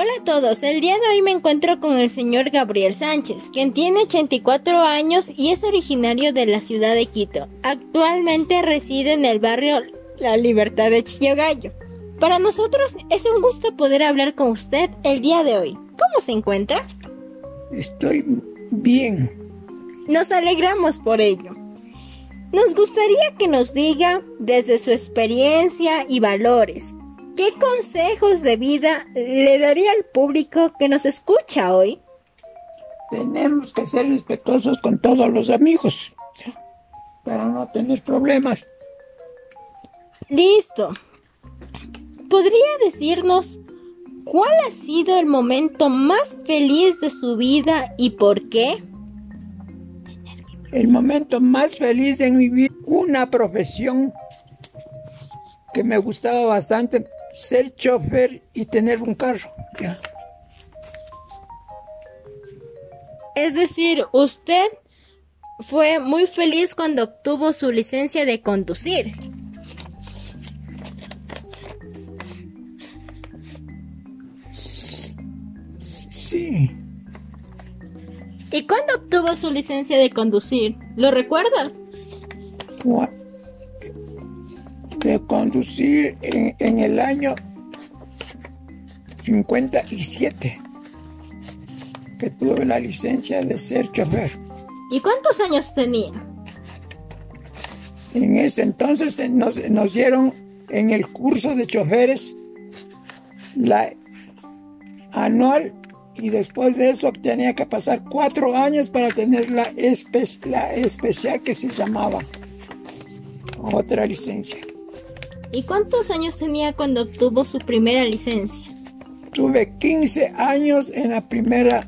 Hola a todos, el día de hoy me encuentro con el señor Gabriel Sánchez, quien tiene 84 años y es originario de la ciudad de Quito. Actualmente reside en el barrio La Libertad de Chillogallo. Para nosotros es un gusto poder hablar con usted el día de hoy. ¿Cómo se encuentra? Estoy bien. Nos alegramos por ello. Nos gustaría que nos diga, desde su experiencia y valores, ¿qué consejos de vida le daría al público que nos escucha hoy? Tenemos que ser respetuosos con todos los amigos para no tener problemas. Listo. ¿Podría decirnos cuál ha sido el momento más feliz de su vida y por qué? El momento más feliz de mi vida, una profesión que me gustaba bastante, ser chofer y tener un carro. Ya. Es decir, usted fue muy feliz cuando obtuvo su licencia de conducir. Sí. ¿Y cuándo obtuvo su licencia de conducir? ¿Lo recuerda? De conducir en, en el año 57 que tuve la licencia de ser chofer. ¿Y cuántos años tenía? En ese entonces eh, nos, nos dieron en el curso de choferes la anual y después de eso tenía que pasar cuatro años para tener la, espe- la especial que se llamaba otra licencia. ¿Y cuántos años tenía cuando obtuvo su primera licencia? Tuve 15 años en la primera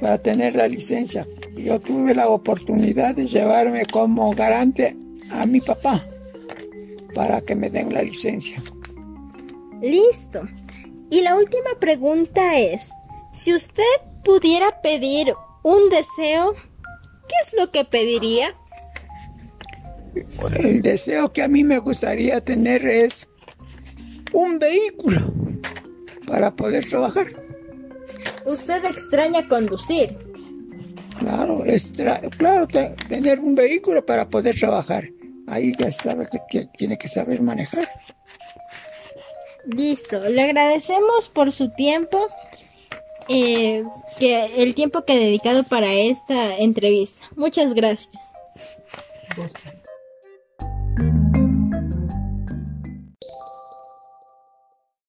para tener la licencia. Yo tuve la oportunidad de llevarme como garante a mi papá para que me den la licencia. Listo. Y la última pregunta es, si usted pudiera pedir un deseo, ¿qué es lo que pediría? El deseo que a mí me gustaría tener es un vehículo para poder trabajar. Usted extraña conducir. Claro, es tra- claro te- tener un vehículo para poder trabajar. Ahí ya sabe que que tiene que saber manejar. Listo. Le agradecemos por su tiempo, eh, que el tiempo que ha dedicado para esta entrevista. Muchas gracias.